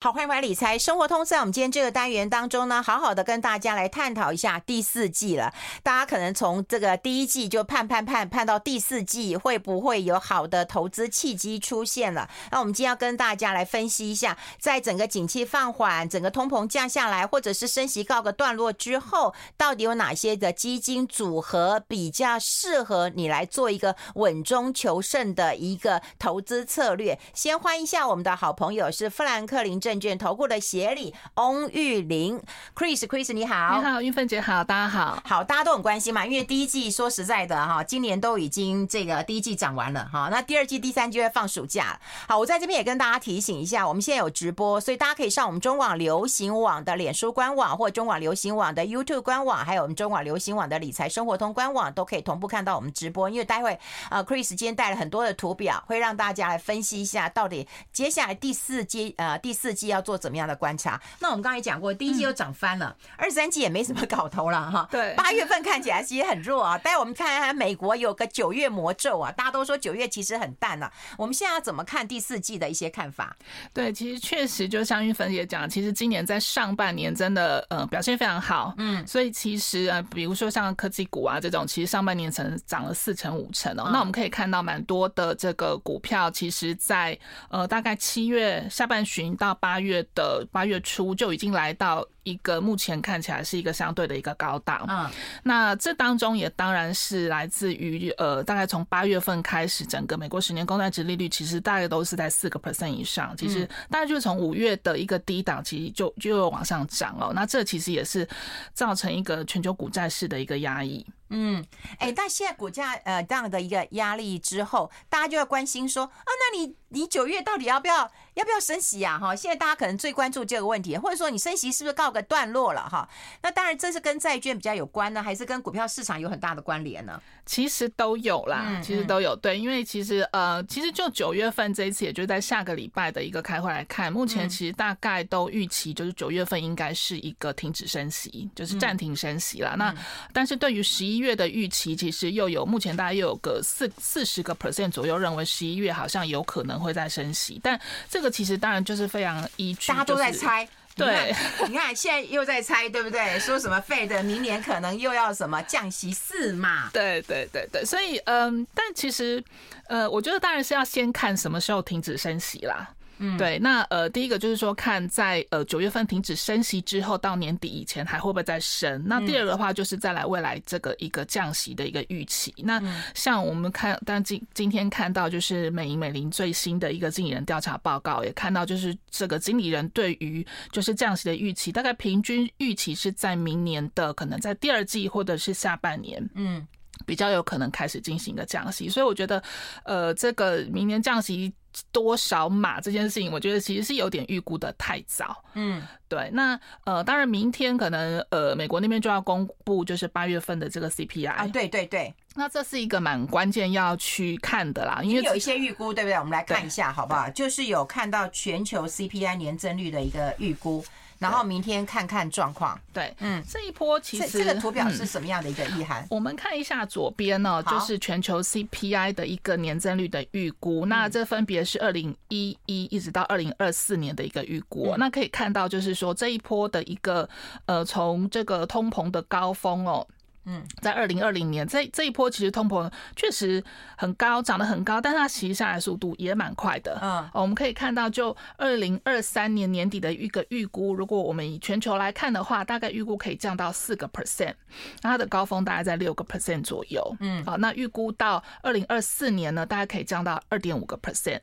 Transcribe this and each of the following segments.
好，欢迎回来理财生活通。在我们今天这个单元当中呢，好好的跟大家来探讨一下第四季了。大家可能从这个第一季就盼盼盼盼到第四季，会不会有好的投资契机出现了？那我们今天要跟大家来分析一下，在整个景气放缓、整个通膨降下来，或者是升息告个段落之后，到底有哪些的基金组合比较适合你来做一个稳中求胜的一个投资策略？先欢迎一下我们的好朋友，是富兰克林证券投顾的协理翁玉玲，Chris，Chris 你好，你好，玉芬姐好，大家好，好，大家都很关心嘛，因为第一季说实在的哈，今年都已经这个第一季讲完了哈，那第二季、第三季会放暑假。好，我在这边也跟大家提醒一下，我们现在有直播，所以大家可以上我们中广流行网的脸书官网，或中广流行网的 YouTube 官网，还有我们中广流行网的理财生活通官网，都可以同步看到我们直播。因为待会呃，Chris 今天带了很多的图表，会让大家来分析一下，到底接下来第四季呃第四季要做。怎么样的观察？那我们刚才讲过，第一季又涨翻了，二三季也没什么搞头了哈。对，八月份看起来其实很弱啊。待我们看看美国有个九月魔咒啊，大家都说九月其实很淡啊。我们现在要怎么看第四季的一些看法？对，其实确实就像玉芬姐讲，其实今年在上半年真的呃表现非常好，嗯，所以其实呃比如说像科技股啊这种，其实上半年曾涨了四成五成哦。那我们可以看到蛮多的这个股票，其实在呃大概七月下半旬到八八月。的八月初就已经来到一个目前看起来是一个相对的一个高档，嗯，那这当中也当然是来自于呃，大概从八月份开始，整个美国十年公债值利率其实大概都是在四个 percent 以上，其实大概就是从五月的一个低档，其实就就又往上涨哦，那这其实也是造成一个全球股债市的一个压抑。嗯，哎、欸，但现在股价呃这样的一个压力之后，大家就要关心说啊，那你你九月到底要不要要不要升息呀？哈，现在大家可能最关注这个问题，或者说你升息是不是告个段落了哈？那当然这是跟债券比较有关呢，还是跟股票市场有很大的关联呢？其实都有啦，其实都有。对，因为其实呃，其实就九月份这一次，也就是在下个礼拜的一个开会来看，目前其实大概都预期就是九月份应该是一个停止升息，就是暂停升息了。那但是对于十一。月的预期其实又有，目前大概又有个四四十个 percent 左右，认为十一月好像有可能会再升息，但这个其实当然就是非常依据，大家都在猜。对，你看现在又在猜，对不对？说什么 Fed 明年可能又要什么降息四嘛？对对对对，所以嗯，但其实呃，我觉得当然是要先看什么时候停止升息啦。嗯，对，那呃，第一个就是说，看在呃九月份停止升息之后，到年底以前还会不会再升？那第二个的话，就是再来未来这个一个降息的一个预期。那像我们看，但今今天看到就是美银美林最新的一个经理人调查报告，也看到就是这个经理人对于就是降息的预期，大概平均预期是在明年的可能在第二季或者是下半年，嗯，比较有可能开始进行一个降息。所以我觉得，呃，这个明年降息。多少码这件事情，我觉得其实是有点预估的太早。嗯，对。那呃，当然明天可能呃，美国那边就要公布就是八月份的这个 CPI 啊，对对对。那这是一个蛮关键要去看的啦，因为有一些预估，对不对？我们来看一下好不好？就是有看到全球 CPI 年增率的一个预估。然后明天看看状况。对，嗯，这一波其实这个图表是什么样的一个意涵？我们看一下左边呢，就是全球 CPI 的一个年增率的预估。那这分别是二零一一一直到二零二四年的一个预估。那可以看到，就是说这一波的一个呃，从这个通膨的高峰哦。嗯，在二零二零年这这一波，其实通膨确实很高，涨得很高，但是它其实下来速度也蛮快的。嗯，我们可以看到，就二零二三年年底的一个预估，如果我们以全球来看的话，大概预估可以降到四个 percent，那它的高峰大概在六个 percent 左右。嗯，好，那预估到二零二四年呢，大概可以降到二点五个 percent。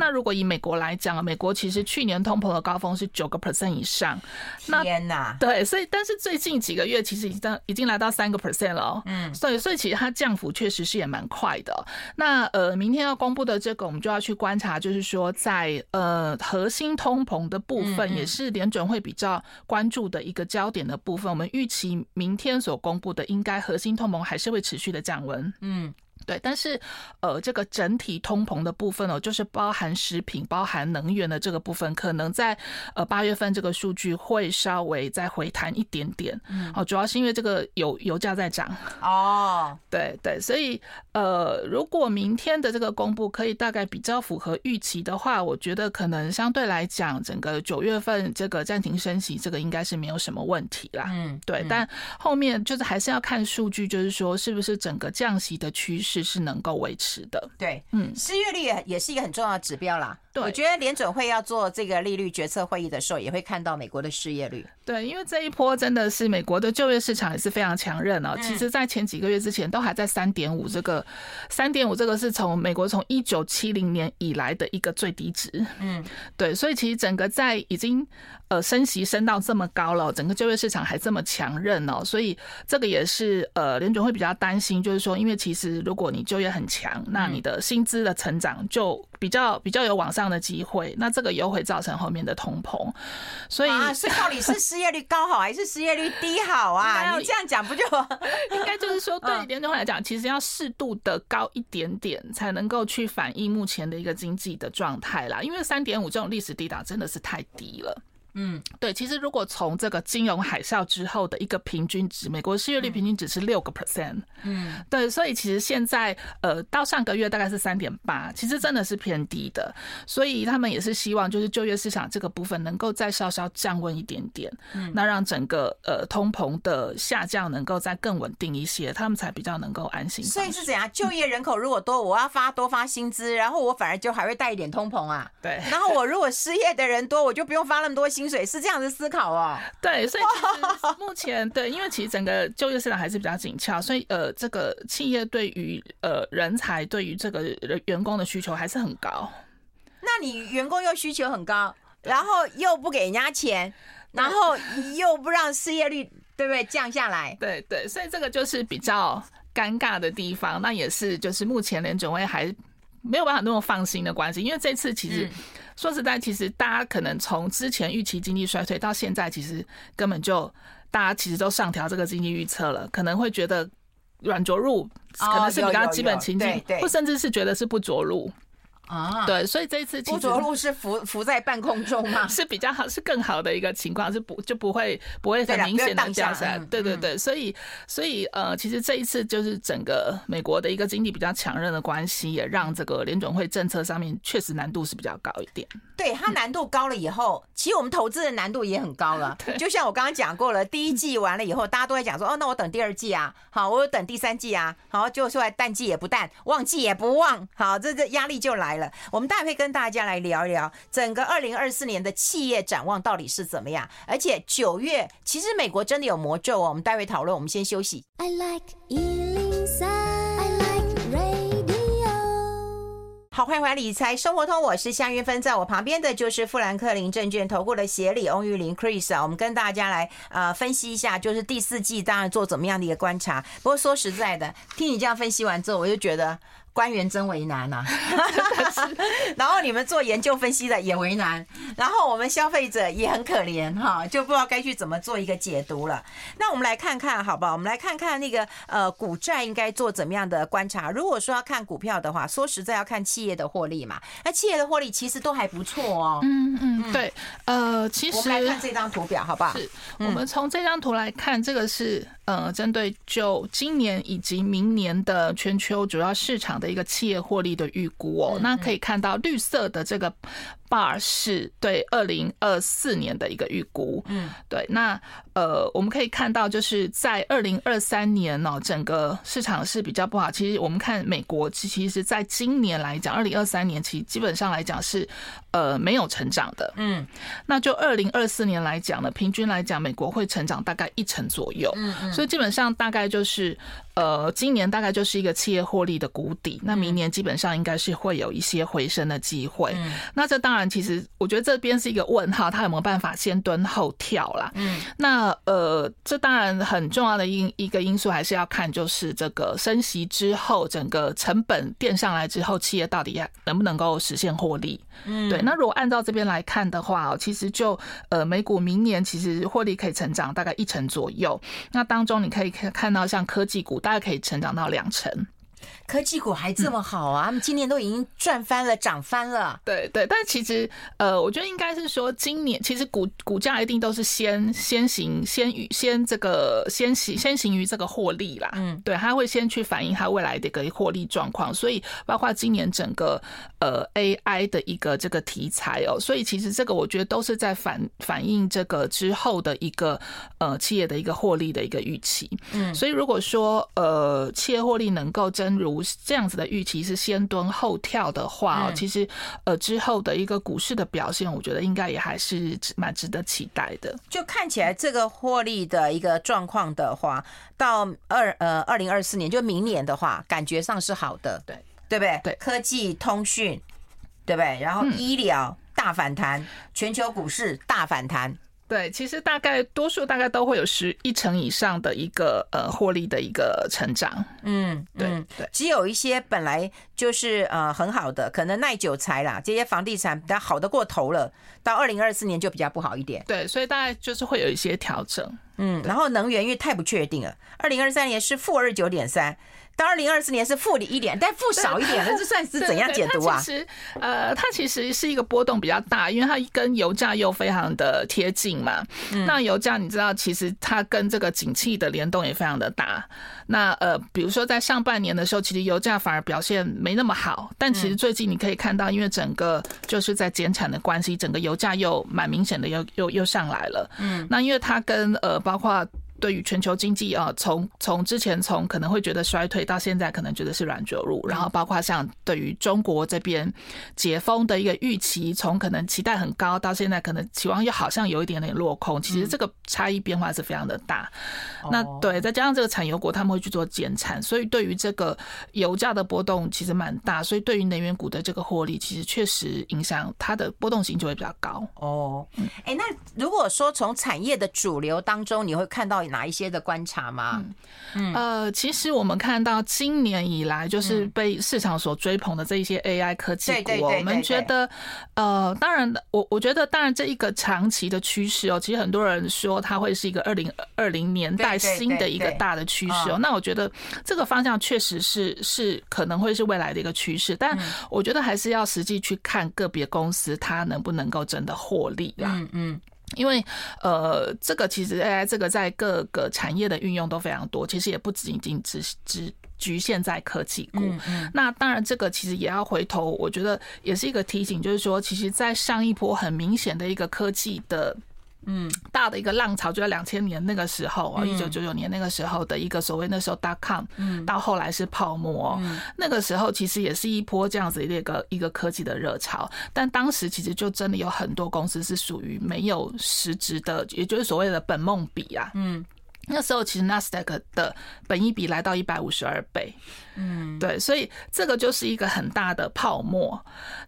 那如果以美国来讲，美国其实去年通膨的高峰是九个 percent 以上。天哪！对，所以但是最近几个月其实已经已经来到三个 percent 了，嗯，所以所以其实它降幅确实是也蛮快的。那呃，明天要公布的这个，我们就要去观察，就是说在呃核心通膨的部分，也是联准会比较关注的一个焦点的部分。我们预期明天所公布的，应该核心通膨还是会持续的降温，嗯。对，但是呃，这个整体通膨的部分哦，就是包含食品、包含能源的这个部分，可能在呃八月份这个数据会稍微再回弹一点点。嗯，哦，主要是因为这个油油价在涨。哦，对对，所以呃，如果明天的这个公布可以大概比较符合预期的话，我觉得可能相对来讲，整个九月份这个暂停升息，这个应该是没有什么问题啦。嗯，对，但后面就是还是要看数据，就是说是不是整个降息的趋势。是能够维持的，对，嗯，失业率也也是一个很重要的指标啦。对，我觉得联准会要做这个利率决策会议的时候，也会看到美国的失业率。对，因为这一波真的是美国的就业市场也是非常强韧啊。其实，在前几个月之前都还在三点五，这个三点五这个是从美国从一九七零年以来的一个最低值。嗯，对，所以其实整个在已经呃升息升到这么高了，整个就业市场还这么强韧哦，所以这个也是呃联准会比较担心，就是说，因为其实如果你就业很强，那你的薪资的成长就比较比较有往上的机会，那这个又会造成后面的通膨，所以啊，是到底是失业率高好还是失业率低好啊？你这样讲不就 应该就是说，对联准会来讲，其实要适度的高一点点，才能够去反映目前的一个经济的状态啦。因为三点五这种历史低档真的是太低了。嗯，对，其实如果从这个金融海啸之后的一个平均值，美国失业率平均值是六个 percent，嗯，对，所以其实现在呃到上个月大概是三点八，其实真的是偏低的，所以他们也是希望就是就业市场这个部分能够再稍稍降温一点点，嗯，那让整个呃通膨的下降能够再更稳定一些，他们才比较能够安心。所以是怎样？就业人口如果多，我要发多发薪资，然后我反而就还会带一点通膨啊，对，然后我如果失业的人多，我就不用发那么多薪。水是这样的思考哦，对，所以其实目前对，因为其实整个就业市场还是比较紧俏，所以呃，这个企业对于呃人才对于这个员工的需求还是很高。那你员工又需求很高，然后又不给人家钱，然后又不让失业率对不对降下来？对对，所以这个就是比较尴尬的地方。那也是就是目前联准会还没有办法那么放心的关系，因为这次其实。嗯说实在，其实大家可能从之前预期经济衰退到现在，其实根本就大家其实都上调这个经济预测了，可能会觉得软着陆，可能是比较基本情景，或甚至是觉得是不着陆。啊，对，所以这一次其实不着陆是浮浮在半空中吗？是比较好，是更好的一个情况，是不就不会不会很明显的降下来。对对对，所以所以呃，其实这一次就是整个美国的一个经济比较强韧的关系，也让这个联准会政策上面确实难度是比较高一点。对，它难度高了以后，其实我们投资的难度也很高了。就像我刚刚讲过了，第一季完了以后，大家都在讲说，哦，那我等第二季啊，好，我等第三季啊，好，就出来淡季也不淡，旺季也不旺，好，这这压力就来了。我们待会跟大家来聊一聊整个二零二四年的企业展望到底是怎么样。而且九月其实美国真的有魔咒哦。我们待会讨论，我们先休息。I like 好，欢迎回来理财生活通，我是夏云芬，在我旁边的就是富兰克林证券投顾的协理翁玉玲 Chris 啊，我们跟大家来呃分析一下，就是第四季当然做怎么样的一个观察。不过说实在的，听你这样分析完之后，我就觉得。官员真为难呐、啊，然后你们做研究分析的也为难，然后我们消费者也很可怜哈，就不知道该去怎么做一个解读了。那我们来看看好不好？我们来看看那个呃股债应该做怎么样的观察。如果说要看股票的话，说实在要看企业的获利嘛。那企业的获利其实都还不错哦。嗯嗯，对，呃，其实我们来看这张图表好不好？是我们从这张图来看，这个是。呃，针对就今年以及明年的全球主要市场的一个企业获利的预估哦，那可以看到绿色的这个 bar 是对二零二四年的一个预估，嗯，对，那呃，我们可以看到就是在二零二三年哦，整个市场是比较不好。其实我们看美国，其其实在今年来讲，二零二三年其实基本上来讲是呃没有成长的，嗯，那就二零二四年来讲呢，平均来讲，美国会成长大概一成左右，嗯嗯。所以基本上大概就是，呃，今年大概就是一个企业获利的谷底。那明年基本上应该是会有一些回升的机会。嗯那这当然，其实我觉得这边是一个问号，它有没有办法先蹲后跳啦？嗯，那呃，这当然很重要的因一个因素还是要看，就是这个升息之后，整个成本垫上来之后，企业到底能不能够实现获利？嗯，对。那如果按照这边来看的话，其实就呃，美股明年其实获利可以成长大概一成左右。那当中你可以看看到，像科技股大概可以成长到两成。科技股还这么好啊！他们今年都已经赚翻了，涨翻了。对对，但其实呃，我觉得应该是说，今年其实股股价一定都是先先行先于先这个先行先行于这个获利啦。嗯，对，它会先去反映它未来的一个获利状况。所以包括今年整个呃 AI 的一个这个题材哦，所以其实这个我觉得都是在反反映这个之后的一个呃企业的一个获利的一个预期。嗯，所以如果说呃企业获利能够真如这样子的预期是先蹲后跳的话，其实呃之后的一个股市的表现，我觉得应该也还是蛮值得期待的。就看起来这个获利的一个状况的话，到二呃二零二四年就明年的话，感觉上是好的，对对不对？对，科技通讯，对不对？然后医疗大反弹，全球股市大反弹。对，其实大概多数大概都会有十一成以上的一个呃获利的一个成长。嗯，对对，只有一些本来就是呃很好的，可能耐久财啦，这些房地产比较好的过头了，到二零二四年就比较不好一点。对，所以大概就是会有一些调整。嗯，然后能源因为太不确定了，二零二三年是负二九点三。到二零二四年是负的一点，但负少一点了，这算是怎样解读啊？其实，呃，它其实是一个波动比较大，因为它跟油价又非常的贴近嘛。那油价你知道，其实它跟这个景气的联动也非常的大。那呃，比如说在上半年的时候，其实油价反而表现没那么好，但其实最近你可以看到，因为整个就是在减产的关系，整个油价又蛮明显的又又又上来了。嗯，那因为它跟呃，包括。对于全球经济啊，从从之前从可能会觉得衰退，到现在可能觉得是软着陆，然后包括像对于中国这边解封的一个预期，从可能期待很高，到现在可能期望又好像有一点点落空，其实这个差异变化是非常的大。那对，再加上这个产油国他们会去做减产，所以对于这个油价的波动其实蛮大，所以对于能源股的这个获利，其实确实影响它的波动性就会比较高。哦，哎，那如果说从产业的主流当中，你会看到。哪一些的观察吗？嗯，呃，其实我们看到今年以来，就是被市场所追捧的这一些 AI 科技股，我们觉得，呃，当然，我我觉得，当然，这一个长期的趋势哦，其实很多人说它会是一个二零二零年代新的一个大的趋势哦。那我觉得这个方向确实是是可能会是未来的一个趋势，但我觉得还是要实际去看个别公司它能不能够真的获利啦。嗯嗯。因为呃，这个其实 AI 这个在各个产业的运用都非常多，其实也不仅仅只只局限在科技股。嗯嗯。那当然，这个其实也要回头，我觉得也是一个提醒，就是说，其实，在上一波很明显的一个科技的。嗯，大的一个浪潮就在两千年那个时候啊，一九九九年那个时候的一个所谓那时候 dot com，嗯，到后来是泡沫，嗯，那个时候其实也是一波这样子的一个一个科技的热潮，但当时其实就真的有很多公司是属于没有实质的，也就是所谓的本梦比啊，嗯，那时候其实 Nasdaq 的本益比来到一百五十二倍，嗯，对，所以这个就是一个很大的泡沫。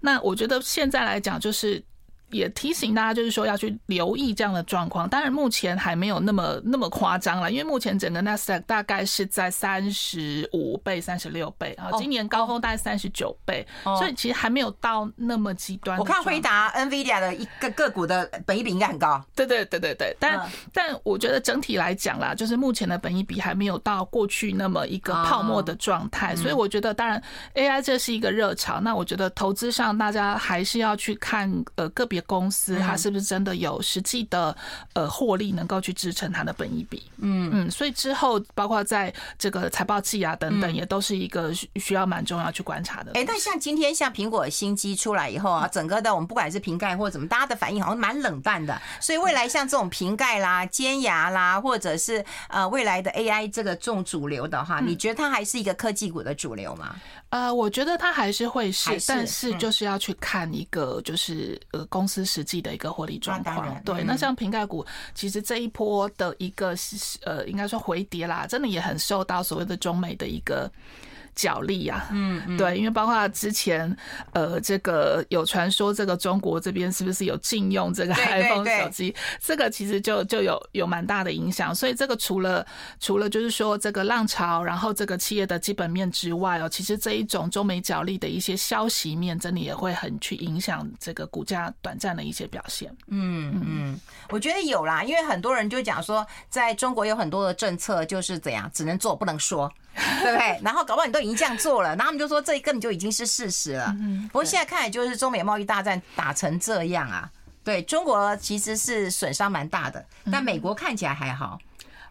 那我觉得现在来讲就是。也提醒大家，就是说要去留意这样的状况。当然，目前还没有那么那么夸张了，因为目前整个 Nasdaq 大概是在三十五倍、三十六倍啊，今年高峰大概三十九倍，所以其实还没有到那么极端。我看回答、NVIDIA 的一个个股的本益比应该很高。对对对对对，但但我觉得整体来讲啦，就是目前的本益比还没有到过去那么一个泡沫的状态，所以我觉得，当然 AI 这是一个热潮，那我觉得投资上大家还是要去看呃个别。公司它是不是真的有实际的呃获利能够去支撑它的本益比？嗯嗯，所以之后包括在这个财报季啊等等，也都是一个需要蛮重要去观察的。哎，那像今天像苹果新机出来以后啊，整个的我们不管是瓶盖或者怎么，大家的反应好像蛮冷淡的。所以未来像这种瓶盖啦、尖牙啦，或者是呃未来的 AI 这个重主流的话，你觉得它还是一个科技股的主流吗？呃，我觉得它还是会是，但是就是要去看一个就是呃公司实际的一个获利状况。对，那像瓶盖股，其实这一波的一个呃，应该说回跌啦，真的也很受到所谓的中美的一个。角力呀，嗯，对，因为包括之前，呃，这个有传说，这个中国这边是不是有禁用这个 iPhone 手机？这个其实就就有有蛮大的影响。所以这个除了除了就是说这个浪潮，然后这个企业的基本面之外哦，其实这一种中美角力的一些消息面，真的也会很去影响这个股价短暂的一些表现。嗯嗯，我觉得有啦，因为很多人就讲说，在中国有很多的政策就是怎样，只能做不能说。对不对？然后搞不好你都已经这样做了，然后他们就说这根本就已经是事实了。不过现在看来就是中美贸易大战打成这样啊，对中国其实是损伤蛮大的，但美国看起来还好。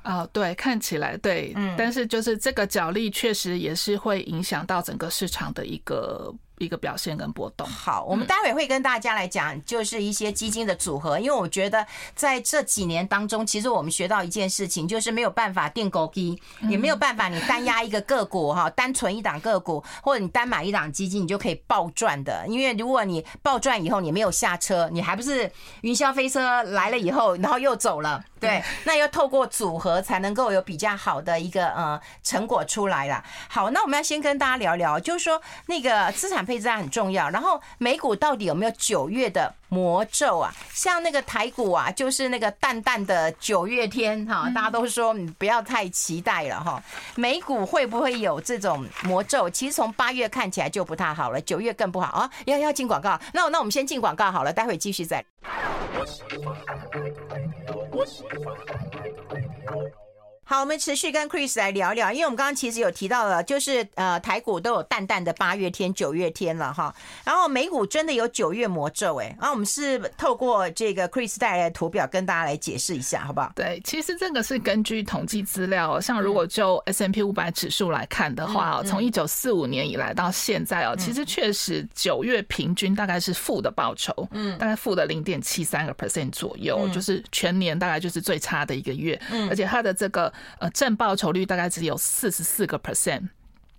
哦，对，看起来对，嗯，但是就是这个角力确实也是会影响到整个市场的一个。一个表现跟波动。好，我们待会会跟大家来讲，就是一些基金的组合。因为我觉得在这几年当中，其实我们学到一件事情，就是没有办法定狗基，也没有办法你单押一个个股哈，单存一档个股，或者你单买一档基金，你就可以暴赚的。因为如果你暴赚以后，你没有下车，你还不是云霄飞车来了以后，然后又走了。对，那要透过组合才能够有比较好的一个呃成果出来了。好，那我们要先跟大家聊聊，就是说那个资产配置很重要。然后美股到底有没有九月的魔咒啊？像那个台股啊，就是那个淡淡的九月天哈，大家都说你不要太期待了哈。美股会不会有这种魔咒？其实从八月看起来就不太好了，九月更不好啊。要要进广告，那那我们先进广告好了，待会继续再。喜欢 I。好，我们持续跟 Chris 来聊聊，因为我们刚刚其实有提到了，就是呃台股都有淡淡的八月天、九月天了哈，然后美股真的有九月魔咒哎，然后我们是透过这个 Chris 带来的图表跟大家来解释一下，好不好？对，其实这个是根据统计资料，像如果就 S&P 五百指数来看的话哦，从一九四五年以来到现在哦，其实确实九月平均大概是负的报酬，嗯，大概负的零点七三个 percent 左右，就是全年大概就是最差的一个月，嗯，而且它的这个。呃，正报酬率大概只有四十四个 percent，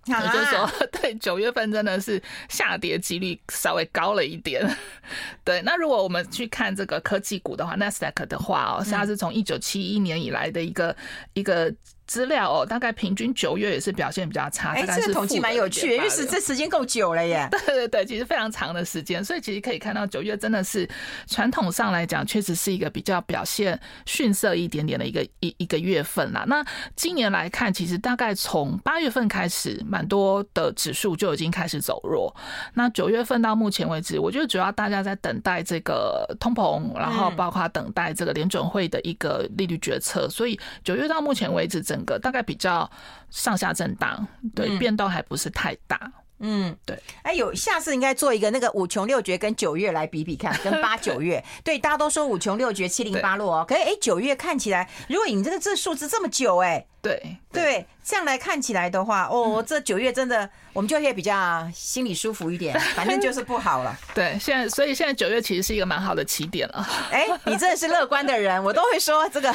也就是说，对九月份真的是下跌几率稍微高了一点。对，那如果我们去看这个科技股的话，Nasdaq 的话哦，它是从一九七一年以来的一个一个。资料哦，大概平均九月也是表现比较差。哎，这个统计蛮有趣的，因为是这时间够久了耶。对对对，其实非常长的时间，所以其实可以看到九月真的是传统上来讲，确实是一个比较表现逊色一点点的一个一一个月份啦。那今年来看，其实大概从八月份开始，蛮多的指数就已经开始走弱。那九月份到目前为止，我觉得主要大家在等待这个通膨，然后包括等待这个联准会的一个利率决策。所以九月到目前为止，整个大概比较上下震荡，对，变动还不是太大。嗯，对。哎，有下次应该做一个那个五穷六绝跟九月来比比看，跟八九月。对，大家都说五穷六绝七零八落哦，可是哎，九月看起来，如果你这个这数字这么久，哎，对对，这样来看起来的话，哦，这九月真的。我们就会比较心里舒服一点，反正就是不好了。对，现在所以现在九月其实是一个蛮好的起点了。哎，你真的是乐观的人，我都会说这个。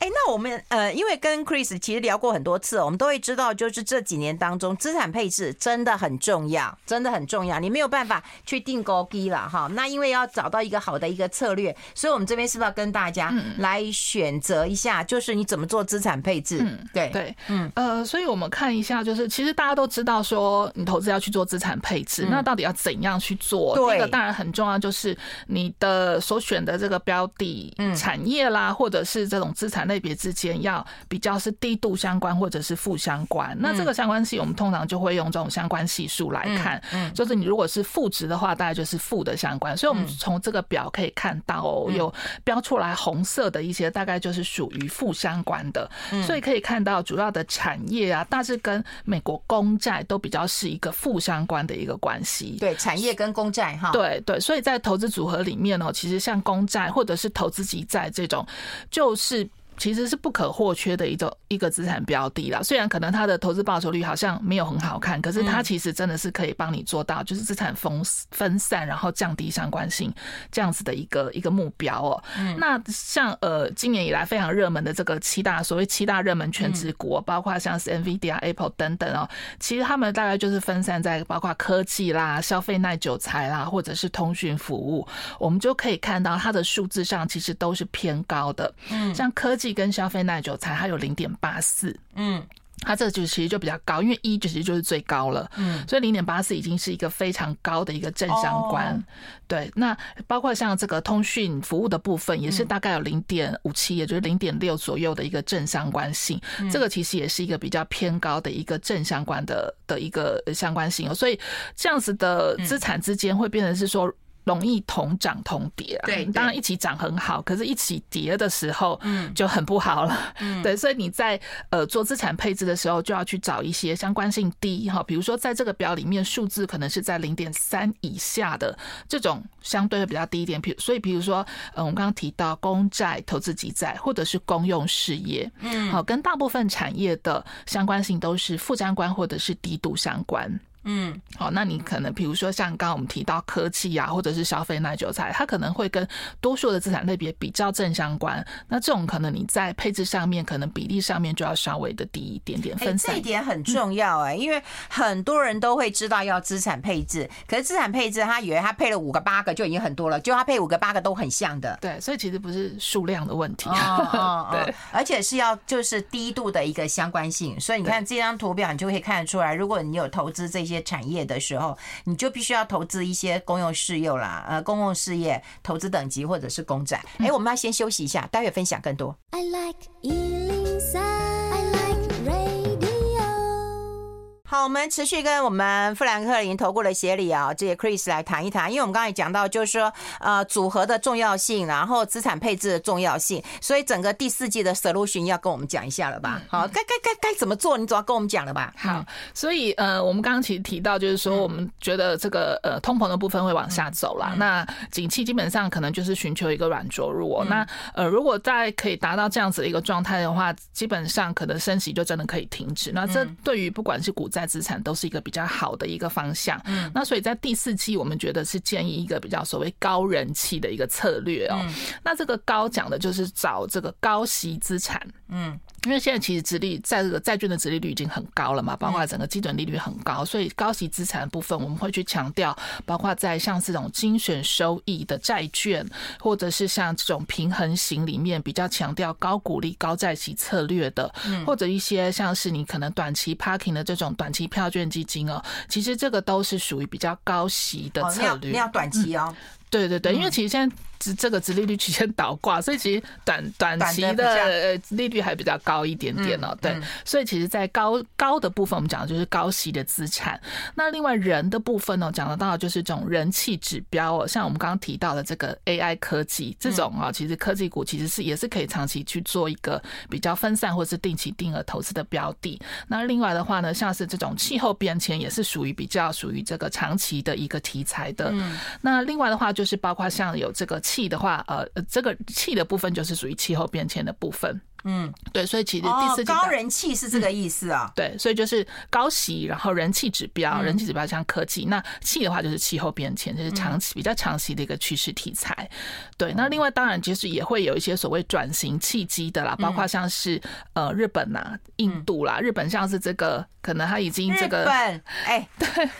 哎，那我们呃，因为跟 Chris 其实聊过很多次，我们都会知道，就是这几年当中资产配置真的很重要，真的很重要。你没有办法去定高低了哈。那因为要找到一个好的一个策略，所以我们这边是不是要跟大家来选择一下，就是你怎么做资产配置？嗯，对对，嗯呃，所以我们看一下，就是其实大。家都知道说，你投资要去做资产配置，那到底要怎样去做？这个当然很重要，就是你的所选的这个标的产业啦，或者是这种资产类别之间要比较是低度相关，或者是负相关。那这个相关系，我们通常就会用这种相关系数来看，嗯就是你如果是负值的话，大概就是负的相关。所以，我们从这个表可以看到哦，有标出来红色的一些，大概就是属于负相关的。所以可以看到，主要的产业啊，大致跟美国公公债都比较是一个负相关的一个关系，对产业跟公债哈，对对，所以在投资组合里面呢，其实像公债或者是投资级债这种，就是。其实是不可或缺的一种一个资产标的啦。虽然可能它的投资报酬率好像没有很好看，可是它其实真的是可以帮你做到，就是资产分分散，然后降低相关性这样子的一个一个目标哦。那像呃今年以来非常热门的这个七大所谓七大热门全职股，包括像是 NVIDIA、Apple 等等哦，其实他们大概就是分散在包括科技啦、消费耐久材啦，或者是通讯服务，我们就可以看到它的数字上其实都是偏高的。嗯，像科技。跟消费耐久材它有零点八四，嗯，它这就其实就比较高，因为一其实就是最高了，嗯，所以零点八四已经是一个非常高的一个正相关，对。那包括像这个通讯服务的部分，也是大概有零点五七，也就是零点六左右的一个正相关性，这个其实也是一个比较偏高的一个正相关的的一个相关性哦。所以这样子的资产之间会变成是说。容易同涨同跌啊。对，当然一起涨很好，可是一起跌的时候，嗯，就很不好了。嗯，对，所以你在呃做资产配置的时候，就要去找一些相关性低哈，比如说在这个表里面数字可能是在零点三以下的这种相对会比较低一点。比所以比如说，嗯，我们刚刚提到公债、投资级债或者是公用事业，嗯，好，跟大部分产业的相关性都是负相关或者是低度相关。嗯，好，那你可能比如说像刚刚我们提到科技啊，或者是消费耐久材，它可能会跟多数的资产类别比较正相关。那这种可能你在配置上面，可能比例上面就要稍微的低一点点分散。这一点很重要哎，因为很多人都会知道要资产配置，可是资产配置他以为他配了五个八个就已经很多了，就他配五个八个都很像的。对，所以其实不是数量的问题，对，而且是要就是低度的一个相关性。所以你看这张图表，你就可以看得出来，如果你有投资这些。些产业的时候，你就必须要投资一些公用事业啦，呃，公共事业投资等级或者是公债。哎，我们要先休息一下，待会分享更多。I like 好，我们持续跟我们富兰克林投顾的协理啊，这些 Chris 来谈一谈，因为我们刚才讲到，就是说呃组合的重要性，然后资产配置的重要性，所以整个第四季的 solution 要跟我们讲一下了吧？好，该该该该怎么做，你总要跟我们讲了吧？好，所以呃，我们刚刚其实提到，就是说我们觉得这个呃通膨的部分会往下走啦，那景气基本上可能就是寻求一个软着陆哦。那呃，如果在可以达到这样子的一个状态的话，基本上可能升息就真的可以停止。那这对于不管是股债，资产都是一个比较好的一个方向，嗯，那所以在第四季，我们觉得是建议一个比较所谓高人气的一个策略哦。那这个高讲的就是找这个高息资产，嗯。因为现在其实殖利在这个债券的殖利率已经很高了嘛，包括整个基准利率很高，所以高息资产部分我们会去强调，包括在像这种精选收益的债券，或者是像这种平衡型里面比较强调高股利高债息策略的，或者一些像是你可能短期 parking 的这种短期票券基金哦，其实这个都是属于比较高息的策略。你要短期哦。对对对，因为其实现在这这个殖利率曲线倒挂，所以其实短短期的利率还比较高一点点哦。对，所以其实，在高高的部分，我们讲的就是高息的资产。那另外人的部分呢，讲得到的就是这种人气指标哦，像我们刚刚提到的这个 AI 科技这种啊，其实科技股其实是也是可以长期去做一个比较分散或是定期定额投资的标的。那另外的话呢，像是这种气候变迁也是属于比较属于这个长期的一个题材的。那另外的话就。就是包括像有这个气的话，呃，这个气的部分就是属于气候变迁的部分。嗯，对，所以其实第四季高人气是这个意思啊。对，所以就是高息，然后人气指标，人气指标像科技，那气的话就是气候变迁，就是长期比较长期的一个趋势题材。对，那另外当然其实也会有一些所谓转型契机的啦，包括像是呃日本呐、印度啦，日本像是这个可能它已经这个日本。哎。对。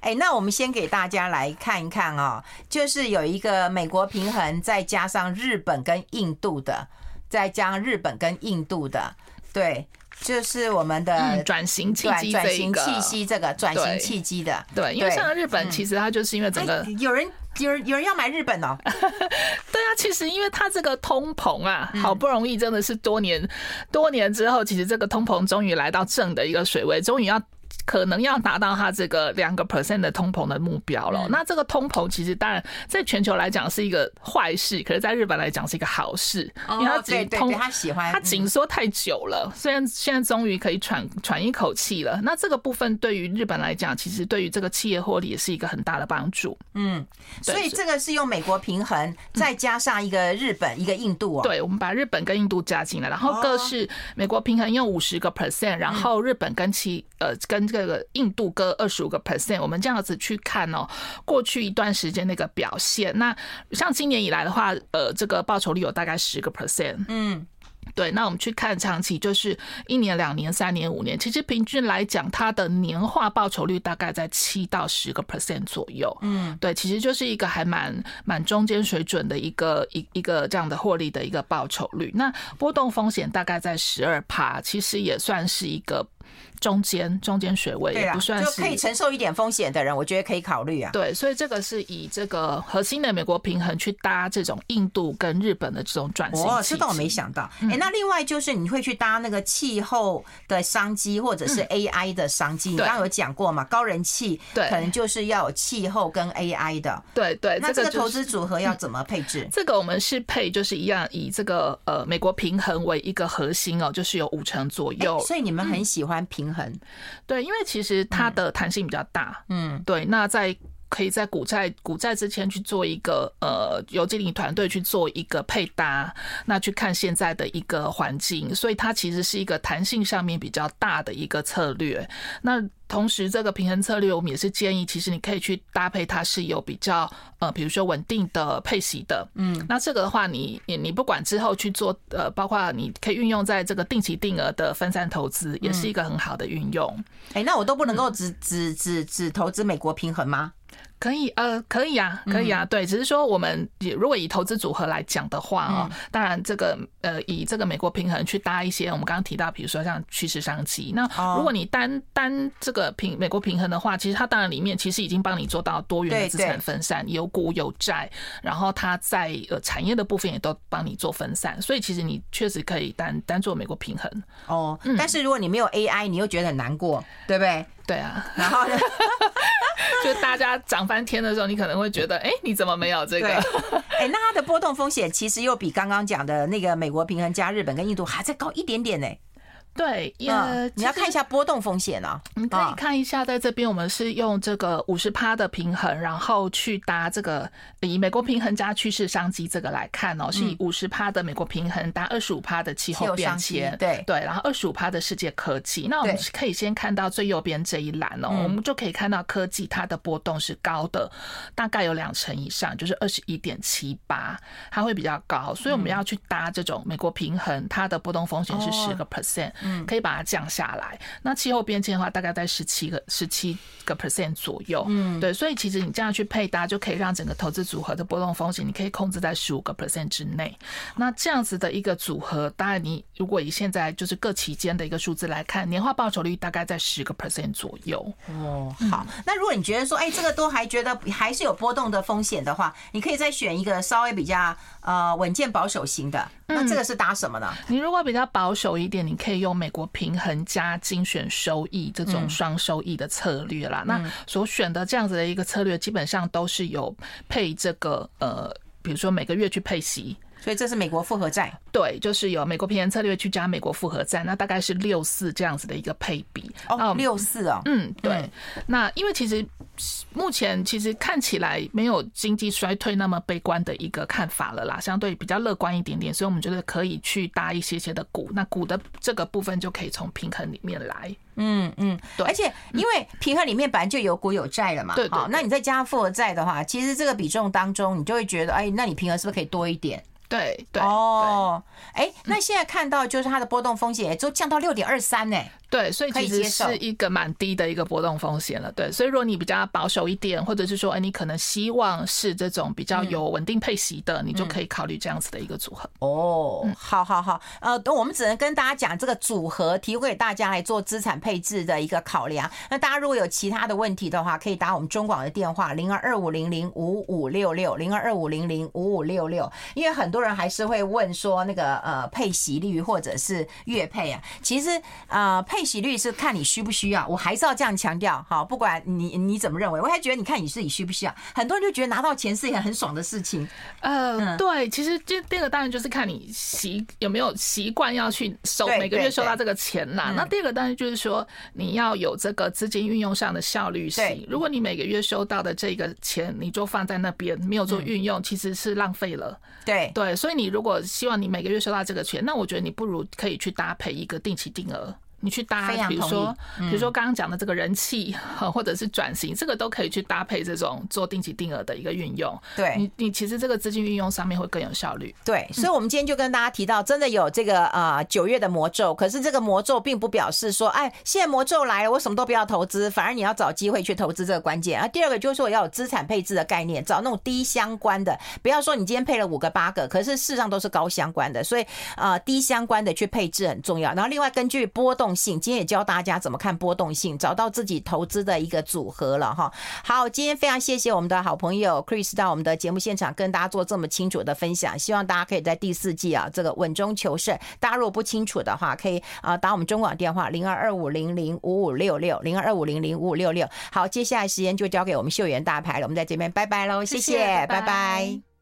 哎，那我们先给大家来看一看哦，就是有一个美国平衡，再加上日本跟印度的，再将日本跟印度的，对，就是我们的转型契机，转型契机这个转型契机的，对，因为像日本，其实它就是因为整个有人有人有人要买日本哦，对啊，其实因为它这个通膨啊，好不容易真的是多年多年之后，其实这个通膨终于来到正的一个水位，终于要。可能要达到它这个两个 percent 的通膨的目标了。那这个通膨其实当然在全球来讲是一个坏事，可是在日本来讲是一个好事，因为它紧通，他喜欢它紧缩太久了，虽然现在终于可以喘喘一口气了。那这个部分对于日本来讲，其实对于这个企业获利也是一个很大的帮助。嗯，所以这个是用美国平衡再加上一个日本一个印度哦。对，我们把日本跟印度加进来，然后各是美国平衡用五十个 percent，然后日本跟其呃跟。这个印度各二十五个 percent，我们这样子去看哦，过去一段时间那个表现，那像今年以来的话，呃，这个报酬率有大概十个 percent，嗯。对，那我们去看长期，就是一年、两年、三年、五年，其实平均来讲，它的年化报酬率大概在七到十个 percent 左右。嗯，对，其实就是一个还蛮蛮中间水准的一个一一个这样的获利的一个报酬率。那波动风险大概在十二趴，其实也算是一个中间中间水位，也不算是就可以承受一点风险的人，我觉得可以考虑啊。对，所以这个是以这个核心的美国平衡去搭这种印度跟日本的这种转型。哦，这倒我没想到。哎、那另外就是你会去搭那个气候的商机，或者是 AI 的商机。嗯、你刚刚有讲过嘛？高人气，对，可能就是要有气候跟 AI 的。对对，那这个投资组合要怎么配置？这个我们是配，就是一样以这个呃美国平衡为一个核心哦，就是有五成左右。所以你们很喜欢平衡。对，因为其实它的弹性比较大。嗯，对。那在可以在股债股债之前去做一个呃，由经理团队去做一个配搭，那去看现在的一个环境，所以它其实是一个弹性上面比较大的一个策略。那同时，这个平衡策略我们也是建议，其实你可以去搭配，它是有比较呃，比如说稳定的配息的。嗯，那这个的话你，你你不管之后去做呃，包括你可以运用在这个定期定额的分散投资，也是一个很好的运用。哎，那我都不能够只只只只投资美国平衡吗？可以，呃，可以啊，可以啊，对，只是说我们如果以投资组合来讲的话啊，当然这个呃，以这个美国平衡去搭一些我们刚刚提到，比如说像趋势商机。那如果你单单这个平美国平衡的话，其实它当然里面其实已经帮你做到多元的资产分散，有股有债，然后它在呃产业的部分也都帮你做分散，所以其实你确实可以单单做美国平衡。哦，但是如果你没有 AI，你又觉得很难过，对不对？对啊，然后呢？就大家涨翻天的时候，你可能会觉得，哎，你怎么没有这个？哎，那它的波动风险其实又比刚刚讲的那个美国平衡加日本跟印度还再高一点点呢。对，呃，你要看一下波动风险啊。你可以看一下，在这边我们是用这个五十趴的平衡，然后去搭这个以美国平衡加趋势商机这个来看哦，是以五十趴的美国平衡搭二十五趴的气候变迁，对对，然后二十五趴的世界科技。那我们可以先看到最右边这一栏哦，我们就可以看到科技它的波动是高的，大概有两成以上，就是二十一点七八，它会比较高，所以我们要去搭这种美国平衡，它的波动风险是十个 percent。嗯，可以把它降下来。那气候变迁的话，大概在十七个十七个 percent 左右。嗯，对，所以其实你这样去配搭，就可以让整个投资组合的波动风险，你可以控制在十五个 percent 之内。那这样子的一个组合，当然你如果以现在就是各期间的一个数字来看，年化报酬率大概在十个 percent 左右。哦，好。那如果你觉得说，哎，这个都还觉得还是有波动的风险的话，你可以再选一个稍微比较呃稳健保守型的。那这个是搭什么呢？你如果比较保守一点，你可以用。美国平衡加精选收益这种双收益的策略啦，那所选的这样子的一个策略，基本上都是有配这个呃，比如说每个月去配息。所以这是美国复合债，对，就是有美国平衡策略去加美国复合债，那大概是六四这样子的一个配比哦，六四哦，嗯，对。那因为其实目前其实看起来没有经济衰退那么悲观的一个看法了啦，相对比较乐观一点点，所以我们觉得可以去搭一些些的股，那股的这个部分就可以从平衡里面来，嗯嗯，对。而且因为平衡里面本来就有股有债了嘛，对，好，那你再加复合债的话，其实这个比重当中，你就会觉得，哎，那你平衡是不是可以多一点？对对哦，哎，那现在看到就是它的波动风险也就降到六点二三呢。对，所以其实是一个蛮低的一个波动风险了。对，所以如果你比较保守一点，或者是说，哎，你可能希望是这种比较有稳定配息的，你就可以考虑这样子的一个组合。哦，好好好，呃，我们只能跟大家讲这个组合，提供给大家来做资产配置的一个考量。那大家如果有其他的问题的话，可以打我们中广的电话零二二五零零五五六六零二二五零零五五六六，因为很多人还是会问说那个呃配息率或者是月配啊，其实呃配。配息率是看你需不需要，我还是要这样强调，哈，不管你你怎么认为，我还觉得你看你自己需不需要。很多人就觉得拿到钱是一件很爽的事情，呃，对，其实这第二个当然就是看你习有没有习惯要去收每个月收到这个钱啦。那第二个当然就是说你要有这个资金运用上的效率性。如果你每个月收到的这个钱你就放在那边没有做运用，其实是浪费了。对对，对所以你如果希望你每个月收到这个钱，那我觉得你不如可以去搭配一个定期定额。你去搭，比如说，比如说刚刚讲的这个人气，或者是转型，这个都可以去搭配这种做定期定额的一个运用。对，你你其实这个资金运用上面会更有效率。对，所以，我们今天就跟大家提到，真的有这个呃九月的魔咒，可是这个魔咒并不表示说，哎，现在魔咒来了，我什么都不要投资，反而你要找机会去投资这个关键。啊，第二个就是说要有资产配置的概念，找那种低相关的，不要说你今天配了五个八个，可是事实上都是高相关的，所以呃低相关的去配置很重要。然后另外根据波动。动性。今天也教大家怎么看波动性，找到自己投资的一个组合了哈。好，今天非常谢谢我们的好朋友 Chris 到我们的节目现场跟大家做这么清楚的分享。希望大家可以在第四季啊这个稳中求胜。大家如果不清楚的话，可以啊打我们中广电话零二二五零零五五六六零二二五零零五五六六。好，接下来时间就交给我们秀媛大牌了。我们在这边拜拜喽，谢谢。拜拜。